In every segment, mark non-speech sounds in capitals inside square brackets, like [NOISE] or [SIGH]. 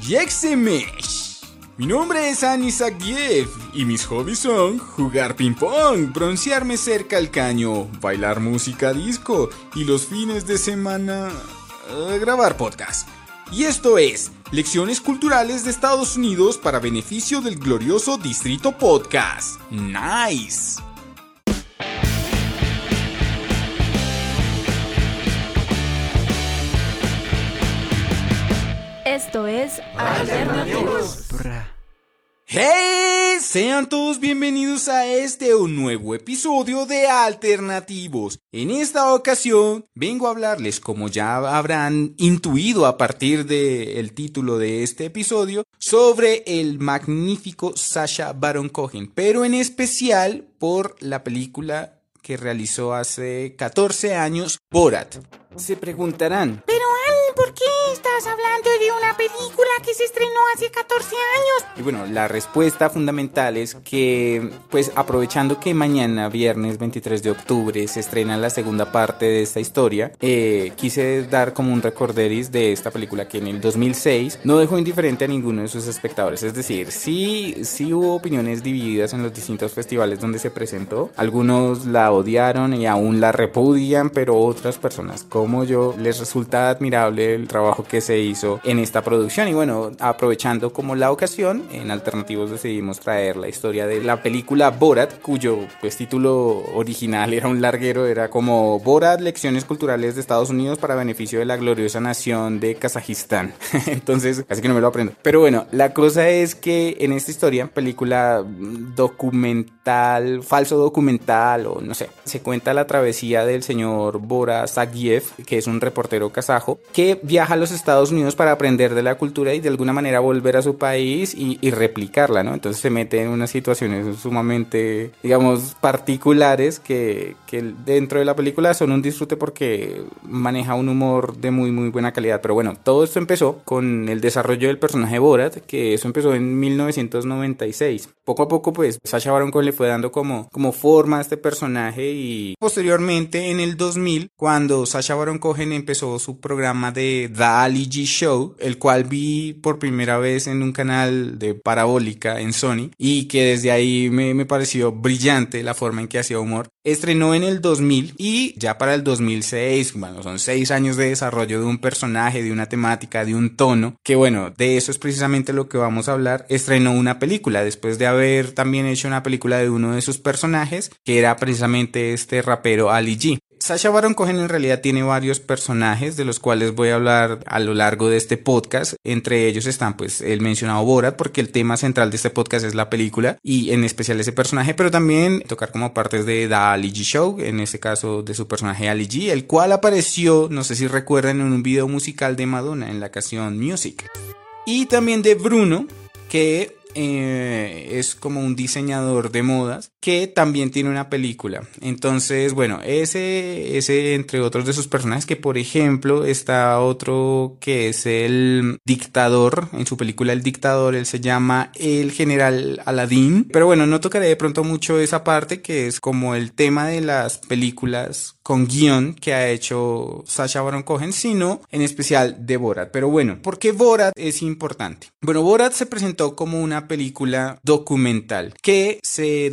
Yexemesh. Mi nombre es Anis Agiev y mis hobbies son jugar ping pong, broncearme cerca al caño, bailar música disco y los fines de semana eh, grabar podcast. Y esto es Lecciones Culturales de Estados Unidos para beneficio del glorioso Distrito Podcast. Nice. Esto es Alternativos. ¡Hey! Sean todos bienvenidos a este un nuevo episodio de Alternativos. En esta ocasión vengo a hablarles, como ya habrán intuido a partir del título de este episodio, sobre el magnífico Sasha Baron Cohen, pero en especial por la película que realizó hace 14 años, Borat. Se preguntarán, Pero ¿por qué estás hablando de una película que se estrenó hace 14 años? Y bueno, la respuesta fundamental es que, pues aprovechando que mañana, viernes 23 de octubre, se estrena la segunda parte de esta historia, eh, quise dar como un recorderis de esta película que en el 2006 no dejó indiferente a ninguno de sus espectadores. Es decir, sí, sí hubo opiniones divididas en los distintos festivales donde se presentó. Algunos la odiaron y aún la repudian, pero otras personas como yo les resulta admirable el trabajo que se hizo en esta producción. Y bueno, aprovechando como la ocasión, en Alternativos decidimos traer la historia de la película Borat, cuyo pues título original era un larguero, era como Borat, Lecciones Culturales de Estados Unidos para beneficio de la gloriosa nación de Kazajistán. [LAUGHS] Entonces, así que no me lo aprendo. Pero bueno, la cosa es que en esta historia, película documental, falso documental o no sé, se cuenta la travesía del señor Bora Sagiev, que es un reportero kazajo, que viaja a los Estados Unidos para aprender de la cultura y de alguna manera volver a su país y, y replicarla, ¿no? Entonces se mete en unas situaciones sumamente, digamos, particulares que, que dentro de la película son un disfrute porque maneja un humor de muy, muy buena calidad. Pero bueno, todo esto empezó con el desarrollo del personaje Borat, que eso empezó en 1996. Poco a poco, pues, Sacha Baron Cohen le fue dando como, como forma a este personaje y posteriormente en el 2000, cuando Sacha Baron Cohen empezó su programa de The Ali G Show, el cual vi por primera vez en un canal de parabólica en Sony y que desde ahí me, me pareció brillante la forma en que hacía humor. Estrenó en el 2000 y ya para el 2006, bueno, son seis años de desarrollo de un personaje, de una temática, de un tono, que bueno, de eso es precisamente lo que vamos a hablar. Estrenó una película después de haber también hecho una película de uno de sus personajes, que era precisamente este rapero Ali G. Sasha Baron Cohen en realidad tiene varios personajes de los cuales voy a hablar a lo largo de este podcast. Entre ellos están pues el mencionado Borat porque el tema central de este podcast es la película y en especial ese personaje, pero también tocar como partes de The Ali G Show, en este caso de su personaje Ali G, el cual apareció, no sé si recuerdan, en un video musical de Madonna en la canción Music. Y también de Bruno, que eh, es como un diseñador de modas que también tiene una película. Entonces, bueno, ese, ese entre otros de sus personajes, que por ejemplo está otro que es el dictador, en su película El dictador, él se llama el general Aladdin. Pero bueno, no tocaré de pronto mucho esa parte que es como el tema de las películas con guion que ha hecho Sacha Baron Cohen, sino en especial de Borat. Pero bueno, ¿por qué Borat es importante? Bueno, Borat se presentó como una película documental que se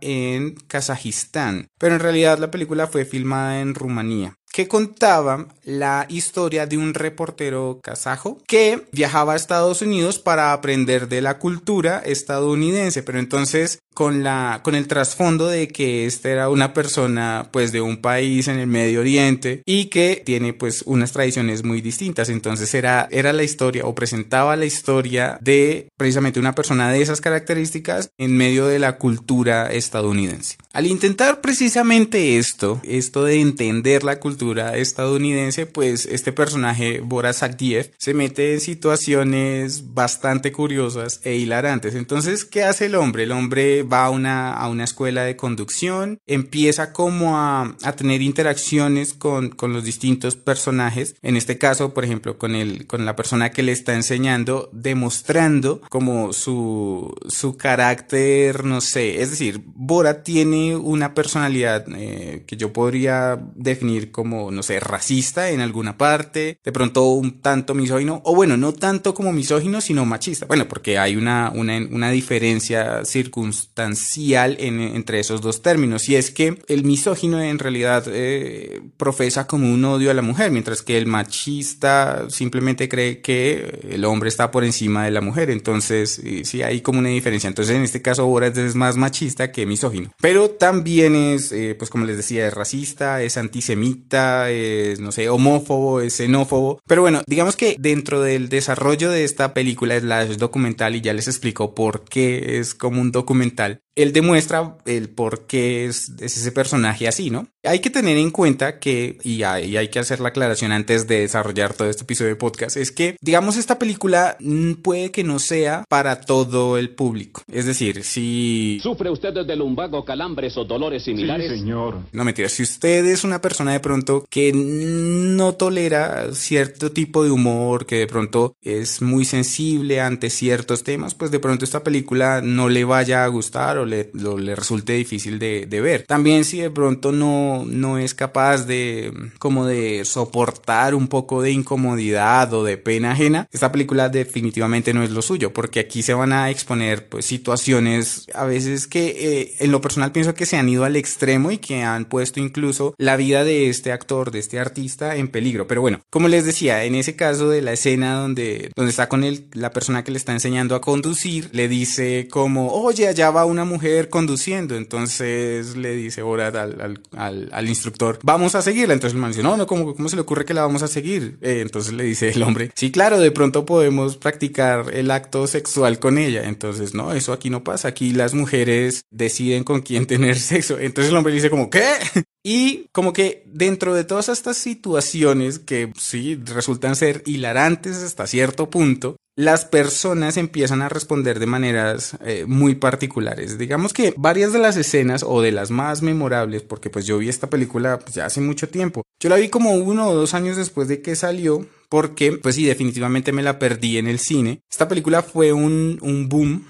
en Kazajistán, pero en realidad la película fue filmada en Rumanía que contaba la historia de un reportero kazajo que viajaba a Estados Unidos para aprender de la cultura estadounidense, pero entonces con la con el trasfondo de que este era una persona pues de un país en el Medio Oriente y que tiene pues unas tradiciones muy distintas, entonces era era la historia o presentaba la historia de precisamente una persona de esas características en medio de la cultura estadounidense. Al intentar precisamente esto, esto de entender la cultura estadounidense, pues este personaje, Boras Sagdiev, se mete en situaciones bastante curiosas e hilarantes. Entonces, ¿qué hace el hombre? El hombre va a una, a una escuela de conducción, empieza como a, a tener interacciones con, con, los distintos personajes, en este caso, por ejemplo, con, el, con la persona que le está enseñando, demostrando como su, su carácter, no sé, es decir, Bora tiene una personalidad eh, que yo podría definir como no sé, racista en alguna parte, de pronto un tanto misógino, o bueno, no tanto como misógino, sino machista. Bueno, porque hay una, una, una diferencia circunstancial en, entre esos dos términos, y es que el misógino en realidad eh, profesa como un odio a la mujer, mientras que el machista simplemente cree que el hombre está por encima de la mujer, entonces sí hay como una diferencia. Entonces en este caso Borat es más machista que misógino, pero también es, eh, pues como les decía, es racista, es antisemita, es, no sé, homófobo, es xenófobo, pero bueno, digamos que dentro del desarrollo de esta película es la documental y ya les explico por qué es como un documental tal él demuestra el por qué es, ese personaje así, ¿no? Hay que tener en cuenta que, y hay, hay, que hacer la aclaración antes de desarrollar todo este episodio de podcast, es que, digamos, esta película puede que no sea para todo el público. Es decir, si... ¿Sufre usted de lumbago, calambres o dolores similares? Sí, señor. No mentira, si usted es una persona de pronto que no tolera cierto tipo de humor, que de pronto es muy sensible ante ciertos temas, pues de pronto esta película no le vaya a gustar le, le resulte difícil de, de, ver. También si de pronto no, no es capaz de como de soportar un poco de incomodidad o de pena ajena, esta película definitivamente no es lo suyo, porque aquí se van a exponer pues situaciones a veces que eh, en lo personal pienso que se han ido al extremo y que han puesto incluso la vida de este actor, de este artista en peligro. Pero bueno, como les decía, en ese caso de la escena donde, donde está con él, la persona que le está enseñando a conducir, le dice como, oye, allá va una mujer conduciendo. Entonces le dice al, al, instructor, vamos a seguirla. Entonces el man dice, no, no, ¿cómo, cómo se le ocurre que la vamos a seguir? Eh, entonces le dice el hombre, sí, claro, de pronto podemos practicar el acto sexual con ella. Entonces, no, eso aquí no pasa. Aquí las mujeres deciden con quién [LAUGHS] tener sexo. Entonces el hombre dice como, ¿qué? [LAUGHS] Y como que dentro de todas estas situaciones que sí resultan ser hilarantes hasta cierto punto, las personas empiezan a responder de maneras eh, muy particulares. Digamos que varias de las escenas o de las más memorables, porque pues yo vi esta película pues, ya hace mucho tiempo. Yo la vi como uno o dos años después de que salió, porque pues sí, definitivamente me la perdí en el cine. Esta película fue un, un boom.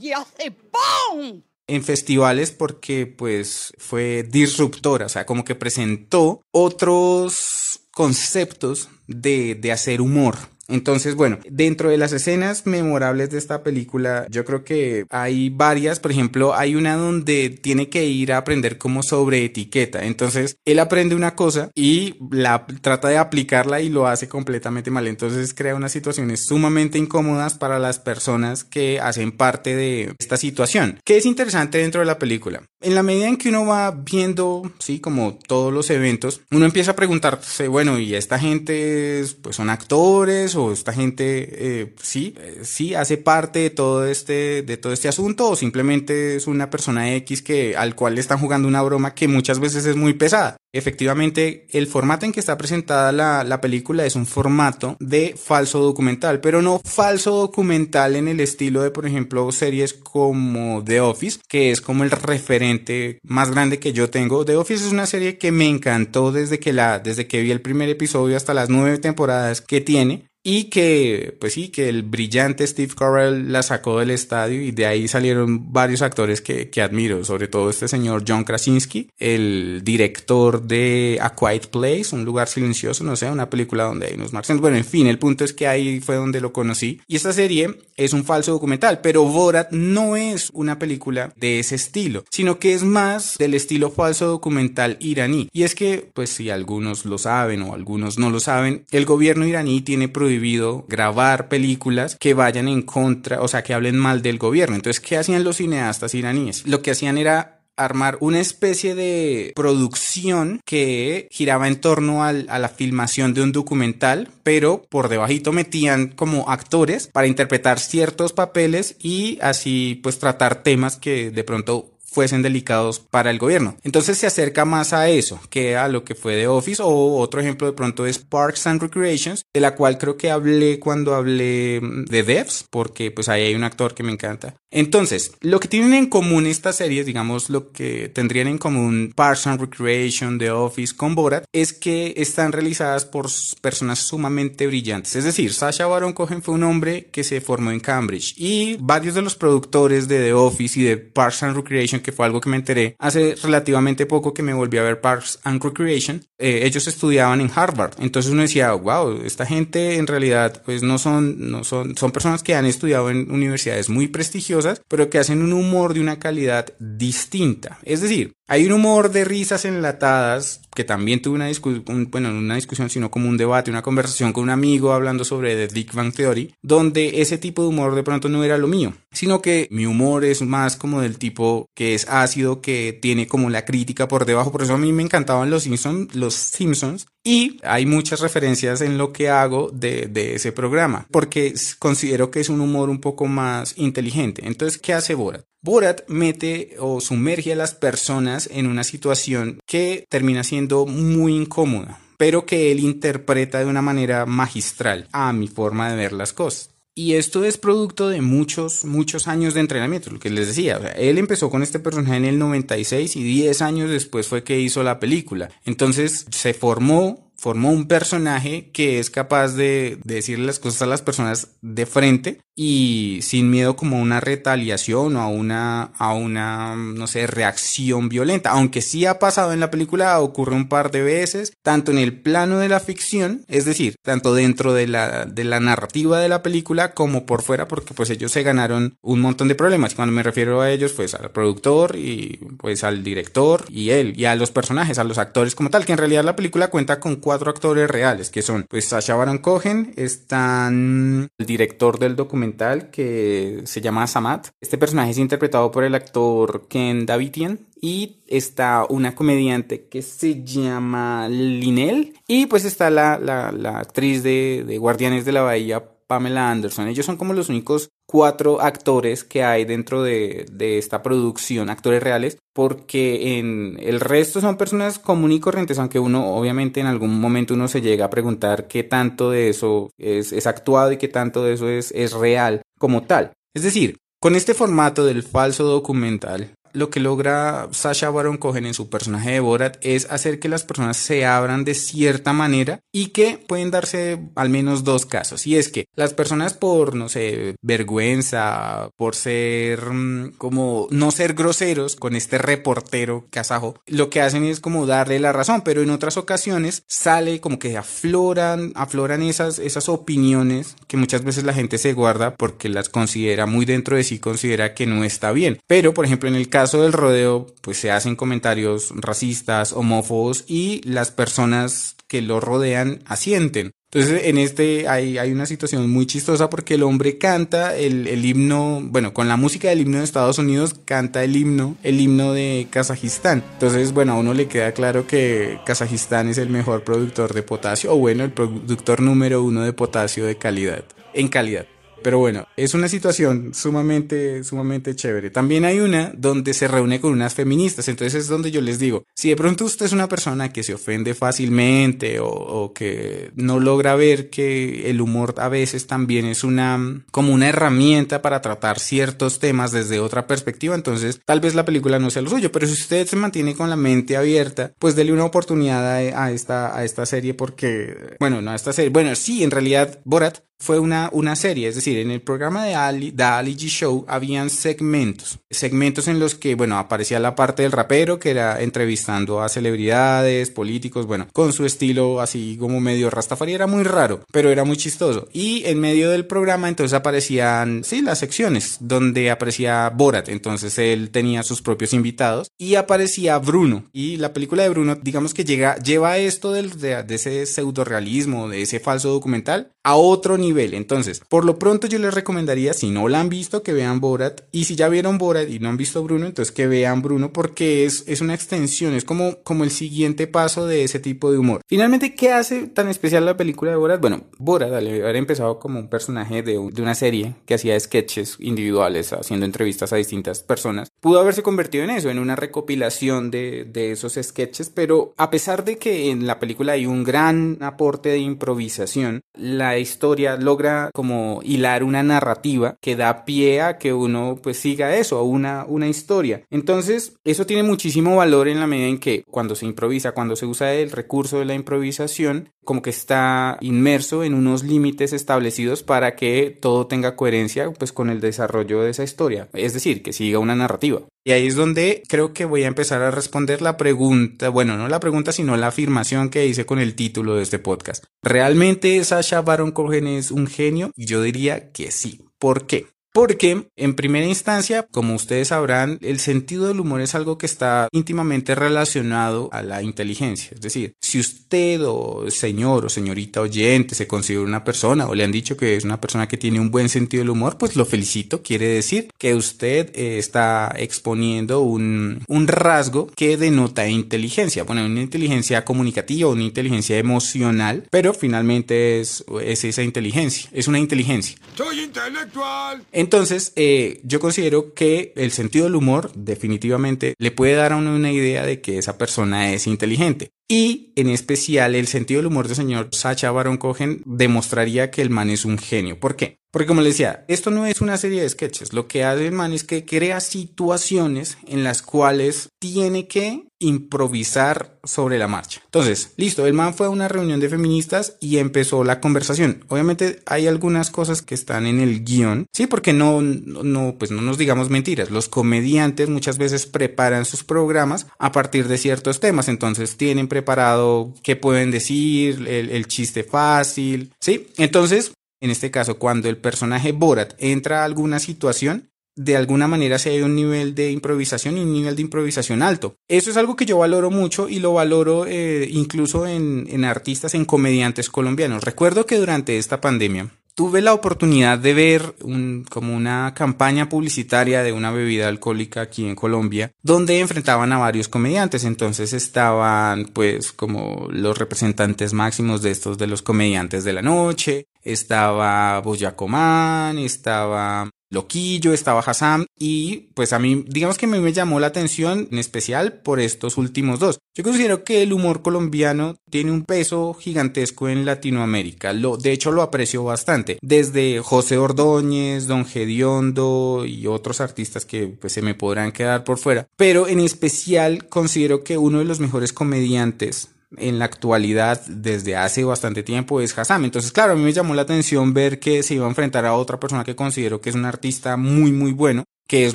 ¡Y hace ¡pum! en festivales porque pues fue disruptora, o sea, como que presentó otros conceptos de, de hacer humor. Entonces, bueno, dentro de las escenas memorables de esta película, yo creo que hay varias. Por ejemplo, hay una donde tiene que ir a aprender como sobre etiqueta. Entonces, él aprende una cosa y la trata de aplicarla y lo hace completamente mal. Entonces, crea unas situaciones sumamente incómodas para las personas que hacen parte de esta situación. ¿Qué es interesante dentro de la película? En la medida en que uno va viendo, sí, como todos los eventos, uno empieza a preguntarse, bueno, ¿y esta gente pues son actores o esta gente eh, sí, eh, sí hace parte de todo este, de todo este asunto o simplemente es una persona X que al cual le están jugando una broma que muchas veces es muy pesada? Efectivamente, el formato en que está presentada la, la, película es un formato de falso documental, pero no falso documental en el estilo de, por ejemplo, series como The Office, que es como el referente más grande que yo tengo. The Office es una serie que me encantó desde que la, desde que vi el primer episodio hasta las nueve temporadas que tiene y que, pues sí, que el brillante Steve Carell la sacó del estadio y de ahí salieron varios actores que, que, admiro, sobre todo este señor John Krasinski, el director de A Quiet Place, un lugar silencioso, no sé, una película donde hay unos marcianos. Bueno, en fin, el punto es que ahí fue donde lo conocí. Y esta serie es un falso documental, pero Borat no es una película de ese estilo, sino que es más del estilo falso documental iraní. Y es que, pues si algunos lo saben o algunos no lo saben, el gobierno iraní tiene prohibido prohibido grabar películas que vayan en contra, o sea, que hablen mal del gobierno. Entonces, ¿qué hacían los cineastas iraníes? Lo que hacían era armar una especie de producción que giraba en torno a la filmación de un documental, pero por debajito metían como actores para interpretar ciertos papeles y así pues tratar temas que de pronto fuesen delicados para el gobierno. Entonces se acerca más a eso que a lo que fue de Office o otro ejemplo de pronto es Parks and Recreations, de la cual creo que hablé cuando hablé de Devs, porque pues ahí hay un actor que me encanta. Entonces, lo que tienen en común estas series, digamos lo que tendrían en común Parks and Recreation, The Office con Borat, es que están realizadas por personas sumamente brillantes. Es decir, Sasha Baron Cohen fue un hombre que se formó en Cambridge y varios de los productores de The Office y de Parks and Recreation que fue algo que me enteré hace relativamente poco que me volví a ver Parks and Recreation. Eh, ellos estudiaban en Harvard. Entonces uno decía, wow, esta gente en realidad pues no son, no son, son personas que han estudiado en universidades muy prestigiosas, pero que hacen un humor de una calidad distinta. Es decir, hay un humor de risas enlatadas que también tuve una discusión, bueno, no una discusión, sino como un debate, una conversación con un amigo hablando sobre The Big Bang Theory, donde ese tipo de humor de pronto no era lo mío, sino que mi humor es más como del tipo que es ácido, que tiene como la crítica por debajo, por eso a mí me encantaban los Simpsons, los Simpsons, y hay muchas referencias en lo que hago de, ese programa, porque considero que es un humor un poco más inteligente. Entonces, ¿qué hace Borat? Borat mete o sumerge a las personas en una situación que termina siendo muy incómoda, pero que él interpreta de una manera magistral a mi forma de ver las cosas. Y esto es producto de muchos, muchos años de entrenamiento, lo que les decía. él empezó con este personaje en el 96 y 10 años después fue que hizo la película. Entonces se formó formó un personaje que es capaz de, decirle las cosas a las personas de frente y sin miedo como a una retaliación o a una, a una, no sé, reacción violenta. Aunque sí ha pasado en la película, ocurre un par de veces, tanto en el plano de la ficción, es decir, tanto dentro de la, de la narrativa de la película como por fuera, porque pues ellos se ganaron un montón de problemas. Cuando me refiero a ellos, pues al productor y pues al director y él, y a los personajes, a los actores como tal, que en realidad la película cuenta con cuatro actores reales, que son pues Sasha Baron Cohen, están el director del documental que se llama Samat. Este personaje es interpretado por el actor Ken Davidian y está una comediante que se llama Linel y pues está la, la, actriz de, de Guardianes de la Bahía Pamela Anderson. Ellos son como los únicos cuatro actores que hay dentro de, esta producción, actores reales, porque en el resto son personas comunes y corrientes, aunque uno obviamente en algún momento uno se llega a preguntar qué tanto de eso es, es actuado y qué tanto de eso es, es real como tal. Es decir, con este formato del falso documental, lo que logra Sasha Baron Cohen en su personaje de Borat es hacer que las personas se abran de cierta manera y que pueden darse al menos dos casos. Y es que las personas por, no sé, vergüenza, por ser mm, como no ser groseros con este reportero kazajo, lo que hacen es como darle la razón, pero en otras ocasiones sale como que afloran, afloran esas, esas opiniones que muchas veces la gente se guarda porque las considera muy dentro de sí, considera que no está bien. Pero, por ejemplo, en el caso caso del rodeo, pues se hacen comentarios racistas, homófobos y las personas que lo rodean asienten. Entonces, en este hay, hay una situación muy chistosa porque el hombre canta el, el, himno, bueno, con la música del himno de Estados Unidos, canta el himno, el himno de Kazajistán. Entonces, bueno, a uno le queda claro que Kazajistán es el mejor productor de potasio, o bueno, el productor número uno de potasio de calidad, en calidad. Pero bueno, es una situación sumamente, sumamente chévere. También hay una donde se reúne con unas feministas. Entonces es donde yo les digo, si de pronto usted es una persona que se ofende fácilmente o, que no logra ver que el humor a veces también es una, como una herramienta para tratar ciertos temas desde otra perspectiva, entonces tal vez la película no sea lo suyo. Pero si usted se mantiene con la mente abierta, pues dele una oportunidad a, a esta, a esta serie porque, bueno, no a esta serie. Bueno, sí, en realidad Borat fue una, una serie, es decir, en el programa de Ali, The Ali G Show habían segmentos, segmentos en los que, bueno, aparecía la parte del rapero que era entrevistando a celebridades, políticos, bueno, con su estilo así como medio rastafari, era muy raro, pero era muy chistoso. Y en medio del programa entonces aparecían, sí, las secciones donde aparecía Borat, entonces él tenía sus propios invitados y aparecía Bruno. Y la película de Bruno, digamos que llega, lleva esto de, de ese pseudo realismo, de ese falso documental, a otro nivel entonces, por lo pronto yo les recomendaría, si no la han visto, que vean Borat. Y si ya vieron Borat y no han visto Bruno, entonces que vean Bruno porque es, es una extensión, es como, como el siguiente paso de ese tipo de humor. Finalmente, ¿qué hace tan especial la película de Borat? Bueno, Borat, al haber empezado como un personaje de, de una serie que hacía sketches individuales, haciendo entrevistas a distintas personas, pudo haberse convertido en eso, en una recopilación de, de esos sketches, pero a pesar de que en la película hay un gran aporte de improvisación, la historia logra como hilar una narrativa que da pie a que uno pues siga eso, una, una historia. Entonces, eso tiene muchísimo valor en la medida en que cuando se improvisa, cuando se usa el recurso de la improvisación, como que está inmerso en unos límites establecidos para que todo tenga coherencia pues con el desarrollo de esa historia, es decir, que siga una narrativa. Y ahí es donde creo que voy a empezar a responder la pregunta, bueno, no la pregunta, sino la afirmación que hice con el título de este podcast. ¿Realmente Sasha Baron Cohen es un genio? Yo diría que sí. ¿Por qué? Porque en primera instancia, como ustedes sabrán, el sentido del humor es algo que está íntimamente relacionado a la inteligencia. Es decir, si usted o señor o señorita oyente se considera una persona o le han dicho que es una persona que tiene un buen sentido del humor, pues lo felicito. Quiere decir que usted eh, está exponiendo un, un rasgo que denota inteligencia. Bueno, una inteligencia comunicativa, una inteligencia emocional, pero finalmente es, es esa inteligencia. Es una inteligencia. Soy intelectual. Entonces, eh, yo considero que el sentido del humor definitivamente le puede dar a uno una idea de que esa persona es inteligente. Y en especial el sentido del humor del señor Sacha Baron Cohen demostraría que el man es un genio. ¿Por qué? Porque como les decía, esto no es una serie de sketches. Lo que hace el man es que crea situaciones en las cuales tiene que improvisar sobre la marcha. Entonces, listo, el man fue a una reunión de feministas y empezó la conversación. Obviamente hay algunas cosas que están en el guion, sí, porque no, no, pues no nos digamos mentiras. Los comediantes muchas veces preparan sus programas a partir de ciertos temas, entonces tienen preparado qué pueden decir, el, el chiste fácil, sí. Entonces, en este caso, cuando el personaje Borat entra a alguna situación, de alguna manera se hay un nivel de improvisación y un nivel de improvisación alto. Eso es algo que yo valoro mucho y lo valoro eh, incluso en, en artistas, en comediantes colombianos. Recuerdo que durante esta pandemia tuve la oportunidad de ver un, como una campaña publicitaria de una bebida alcohólica aquí en Colombia, donde enfrentaban a varios comediantes. Entonces estaban pues como los representantes máximos de estos de los comediantes de la noche, estaba Boyacomán, estaba Loquillo, estaba Hassam y pues a mí, digamos que me llamó la atención en especial por estos últimos dos. Yo considero que el humor colombiano tiene un peso gigantesco en Latinoamérica, lo, de hecho lo aprecio bastante, desde José Ordóñez, Don Gediondo y otros artistas que pues se me podrán quedar por fuera, pero en especial considero que uno de los mejores comediantes en la actualidad desde hace bastante tiempo es Hassam. Entonces, claro, a mí me llamó la atención ver que se iba a enfrentar a otra persona que considero que es un artista muy, muy bueno que es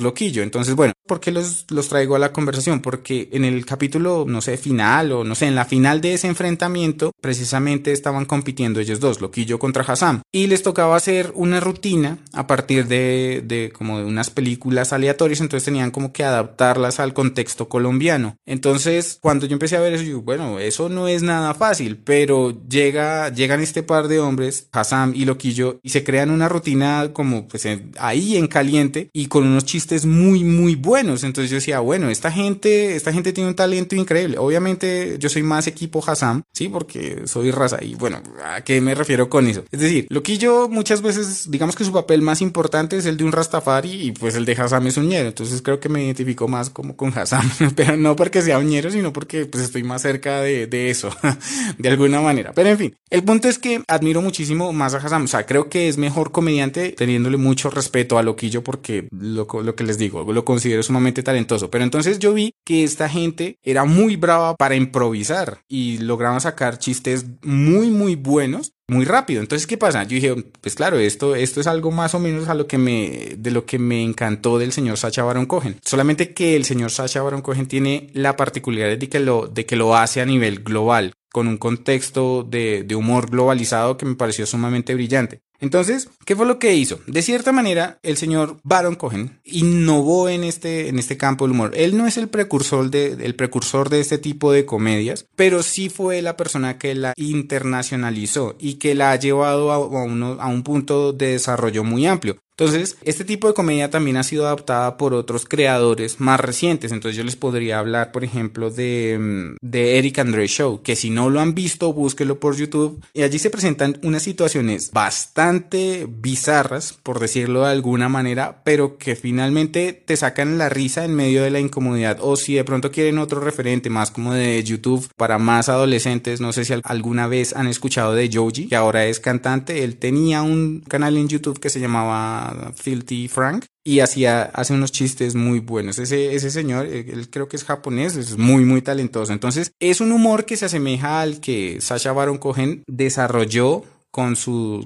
Loquillo. Entonces, bueno, ¿por qué los, los traigo a la conversación? Porque en el capítulo, no sé, final o no sé, en la final de ese enfrentamiento, precisamente estaban compitiendo ellos dos, Loquillo contra Hassam. Y les tocaba hacer una rutina a partir de, de como de unas películas aleatorias, entonces tenían como que adaptarlas al contexto colombiano. Entonces, cuando yo empecé a ver eso, yo, bueno, eso no es nada fácil, pero llega, llegan este par de hombres, Hassam y Loquillo, y se crean una rutina como pues ahí en caliente y con unos chistes muy, muy buenos. Entonces yo decía, bueno, esta gente, esta gente tiene un talento increíble. Obviamente yo soy más equipo Hassam, sí, porque soy raza. Y bueno, ¿a qué me refiero con eso? Es decir, lo que yo muchas veces, digamos que su papel más importante es el de un Rastafari y pues el de Hassam es un ñero. Entonces creo que me identifico más como con Hassam, [LAUGHS] pero no porque sea un ñero, sino porque pues estoy más cerca de, de eso, [LAUGHS] de alguna manera. Pero en fin, el punto es que admiro muchísimo más a Hassam. O sea, creo que es mejor comediante teniéndole mucho respeto a Loquillo porque lo lo que les digo, lo considero sumamente talentoso. Pero entonces yo vi que esta gente era muy brava para improvisar y lograban sacar chistes muy, muy buenos muy rápido. Entonces, ¿qué pasa? Yo dije, pues claro, esto, esto es algo más o menos a lo que me, de lo que me encantó del señor Sacha Baron Cohen. Solamente que el señor Sacha Baron Cohen tiene la particularidad de que lo, de que lo hace a nivel global, con un contexto de, de humor globalizado que me pareció sumamente brillante. Entonces, ¿qué fue lo que hizo? De cierta manera, el señor Baron Cohen innovó en este, en este campo del humor. Él no es el precursor de, precursor de este tipo de comedias, pero sí fue la persona que la internacionalizó y que la ha llevado a, a un punto de desarrollo muy amplio. Entonces, este tipo de comedia también ha sido adaptada por otros creadores más recientes. Entonces, yo les podría hablar, por ejemplo, de, mm, de Eric Andre Show, que si no lo han visto, búsquelo por YouTube. Y allí se presentan unas situaciones bastante bizarras, por decirlo de alguna manera, pero que finalmente te sacan la risa en medio de la incomodidad. O si de pronto quieren otro referente más como de YouTube para más adolescentes, no sé si alguna vez han escuchado de Joji, que ahora es cantante. Él tenía un canal en YouTube que se llamaba Filthy Frank y hacía hace unos chistes muy buenos. Ese, ese señor, eh, él creo que es japonés, es muy, muy talentoso. Entonces, es un humor que se asemeja al que Sasha Baron Cohen desarrolló con,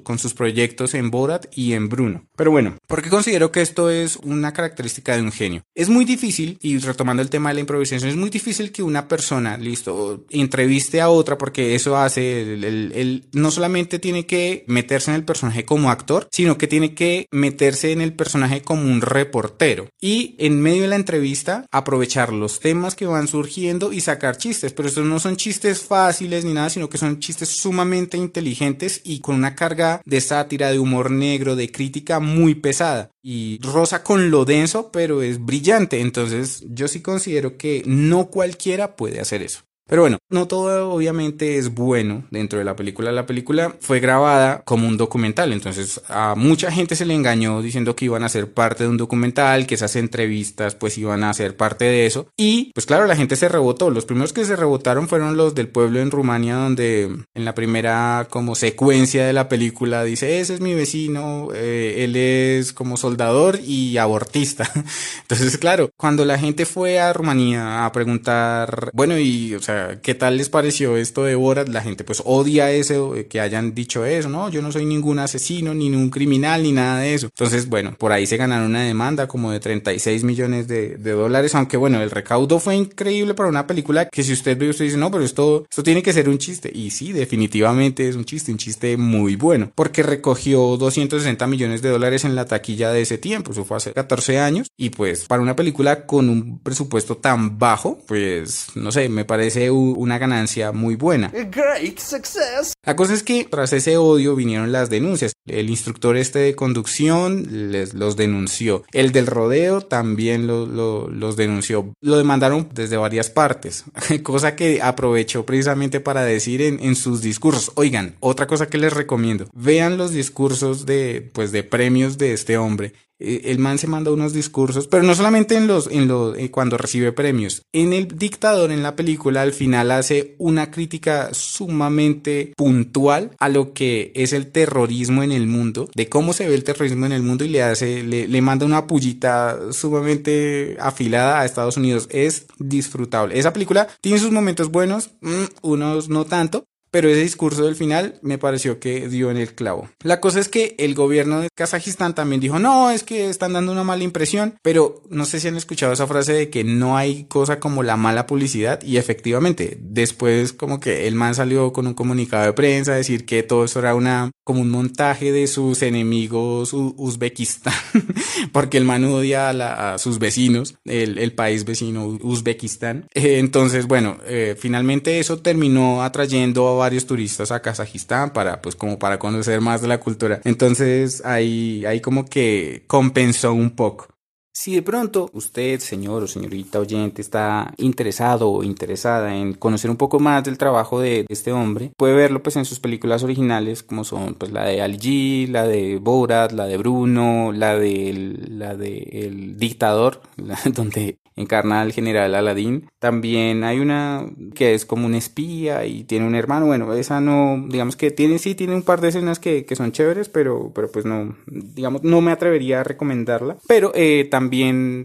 con sus proyectos en Borat y en Bruno. Pero bueno, ¿por qué considero que esto es una característica de un genio? Es muy difícil, y retomando el tema de la improvisación, es muy difícil que una persona, listo, entreviste a otra porque eso hace, el, no solamente tiene que meterse en el personaje como actor, sino que tiene que meterse en el personaje como un reportero. Y en medio de la entrevista, aprovechar los temas que van surgiendo y sacar chistes. Pero estos no son chistes fáciles ni nada, sino que son chistes sumamente inteligentes y con una carga de sátira, de humor negro, de crítica muy pesada. Y rosa con lo denso, pero es brillante. Entonces yo sí considero que no cualquiera puede hacer eso. Pero bueno, no todo obviamente es bueno dentro de la película. La película fue grabada como un documental, entonces a mucha gente se le engañó diciendo que iban a ser parte de un documental, que esas entrevistas pues iban a ser parte de eso. Y pues claro, la gente se rebotó. Los primeros que se rebotaron fueron los del pueblo en Rumania, donde en la primera como secuencia de la película dice, ese es mi vecino, eh, él es como soldador y abortista. [LAUGHS] Entonces claro, cuando la gente fue a Rumanía a preguntar, bueno, y o sea, ¿qué tal les pareció esto de Borat? La gente pues odia eso, eh, que hayan dicho eso, ¿no? Yo no soy ningún asesino, ni ningún criminal, ni nada de eso. Entonces, bueno, por ahí se ganaron una demanda como de 36 millones de, dólares, aunque bueno, el recaudo fue increíble para una película que si usted ve, usted dice, no, pero esto, esto tiene que ser un chiste. Y sí, definitivamente es un chiste, un chiste muy bueno, porque recogió 260 millones de dólares en la taquilla de ese tiempo, eso fue hace 14 años, y pues para una película con un presupuesto tan bajo, pues no sé, me parece una ganancia muy buena. Great success. La cosa es que tras ese odio vinieron las denuncias. El instructor este de conducción les los denunció. El del rodeo también los denunció. Lo demandaron desde varias partes, [LAUGHS] cosa que aprovechó precisamente para decir en, en sus discursos. Oigan, otra cosa que les recomiendo, vean los discursos de, pues, de premios de este hombre el man se manda unos discursos, pero no solamente en los, en los, eh, cuando recibe premios. En el dictador, en la película, al final hace una crítica sumamente puntual a lo que es el terrorismo en el mundo, de cómo se ve el terrorismo en el mundo y le hace, le, le manda una pullita sumamente afilada a Estados Unidos. Es disfrutable. Esa película tiene sus momentos buenos, mm, unos no tanto, pero ese discurso del final me pareció que dio en el clavo. La cosa es que el gobierno de Kazajistán también dijo, no, es que están dando una mala impresión, pero no sé si han escuchado esa frase de que no hay cosa como la mala publicidad y efectivamente, después como que el man salió con un comunicado de prensa a decir que todo eso era una como un montaje de sus enemigos Uzbekistán, [LAUGHS] porque el man odia a, sus vecinos, el, país vecino Uzbekistán. Eh, entonces, bueno, eh, finalmente eso terminó atrayendo a varios turistas a Kazajistán para, pues, como para conocer más de la cultura. Entonces, ahí, ahí como que compensó un poco. Si de pronto usted, señor o señorita oyente, está interesado o interesada en conocer un poco más del trabajo de este hombre, puede verlo pues en sus películas originales como son pues la de Ali la de Borat, la de Bruno, la de la de El Dictador, [LAUGHS] donde encarna al general Aladín. También hay una que es como un espía y tiene un hermano. Bueno, esa no, digamos que tiene, sí, tiene un par de escenas que, que son chéveres, pero, pero pues no, digamos, no me atrevería a recomendarla. Pero eh, también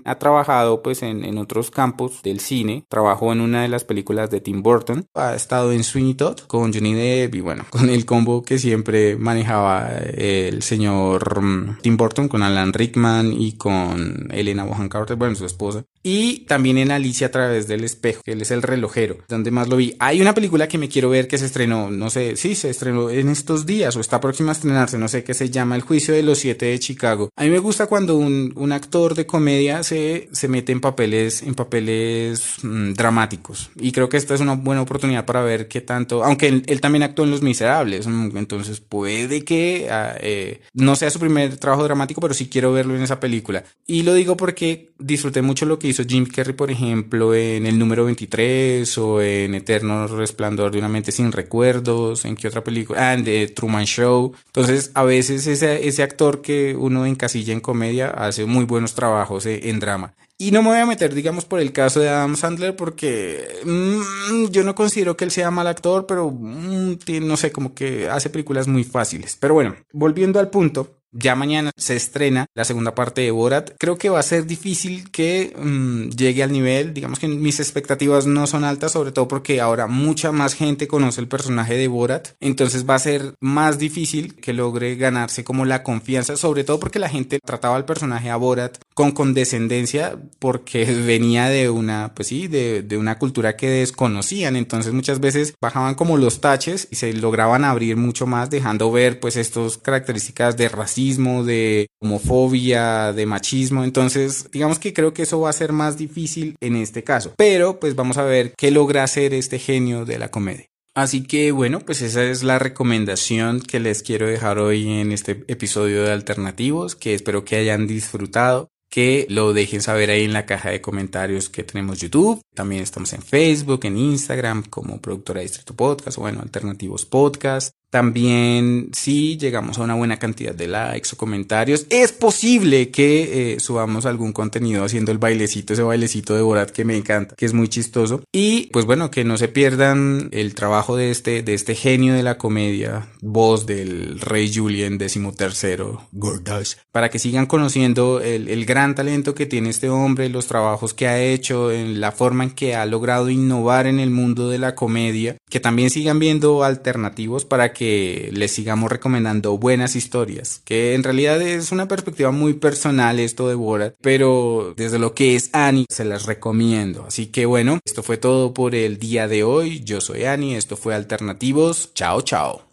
ha trabajado pues en, otros campos del cine. Trabajó en una de las películas de Tim Burton. Ha estado en Sweeney Todd con Johnny Depp y bueno, [LAUGHS] con el combo que siempre manejaba el señor mm, Tim Burton con Alan Rickman y con Elena Bonham Carter, bueno, su esposa. Y también en Alicia a través del espejo, que él es el relojero, donde más lo vi. Hay una película que me quiero ver que se estrenó, no sé, sí, se estrenó en estos días o está próxima a estrenarse, no sé, qué se llama El juicio de los siete de Chicago. A mí me gusta cuando un, un actor de comedia se, se mete en papeles, en papeles mm, dramáticos. Y creo que esta es una buena oportunidad para ver qué tanto, aunque él, también actuó en Los Miserables, mm, entonces puede que ah, eh, no sea su primer trabajo dramático, pero sí quiero verlo en esa película. Y lo digo porque disfruté mucho lo que hizo Jim Carrey, por ejemplo, en el número 23 o en Eterno Resplandor de una mente sin recuerdos, en qué otra película, ah, en The Truman Show. Entonces, a veces ese, actor que uno encasilla en comedia hace muy buenos trabajos eh, en drama. Y no me voy a meter, digamos, por el caso de Adam Sandler porque mm, yo no considero que él sea mal actor, pero mm, no sé, como que hace películas muy fáciles. Pero bueno, volviendo al punto, Ya mañana se estrena la segunda parte de Borat. Creo que va a ser difícil que mmm, llegue al nivel. Digamos que mis expectativas no son altas, sobre todo porque ahora mucha más gente conoce el personaje de Borat. Entonces va a ser más difícil que logre ganarse como la confianza, sobre todo porque la gente trataba al personaje a Borat con condescendencia porque [LAUGHS] venía de una, pues sí, de, de una cultura que desconocían. Entonces muchas veces bajaban como los taches y se lograban abrir mucho más, dejando ver pues estas características de racismo, de homofobia, de machismo. Entonces, digamos que creo que eso va a ser más difícil en este caso. Pero pues vamos a ver qué logra hacer este genio de la comedia. Así que bueno, pues esa es la recomendación que les quiero dejar hoy en este episodio de Alternativos, que espero que hayan disfrutado que lo dejen saber ahí en la caja de comentarios que tenemos YouTube. También estamos en Facebook, en Instagram como productora de Distrito Podcast o bueno, Alternativos Podcast. También si llegamos a una buena cantidad de likes o comentarios, es posible que eh, subamos algún contenido haciendo el bailecito, ese bailecito de Borat que me encanta, que es muy chistoso. Y pues bueno, que no se pierdan el trabajo de este, de este genio de la comedia, voz del rey Julien decimotercero, Gordash, para que sigan conociendo el, el gran talento que tiene este hombre, los trabajos que ha hecho, la forma en que ha logrado innovar en el mundo de la comedia, que también sigan viendo alternativos para que que les sigamos recomendando buenas historias, que en realidad es una perspectiva muy personal esto de Borat, pero desde lo que es Annie se las recomiendo. Así que bueno, esto fue todo por el día de hoy. Yo soy Annie, esto fue Alternativos. Chao, chao.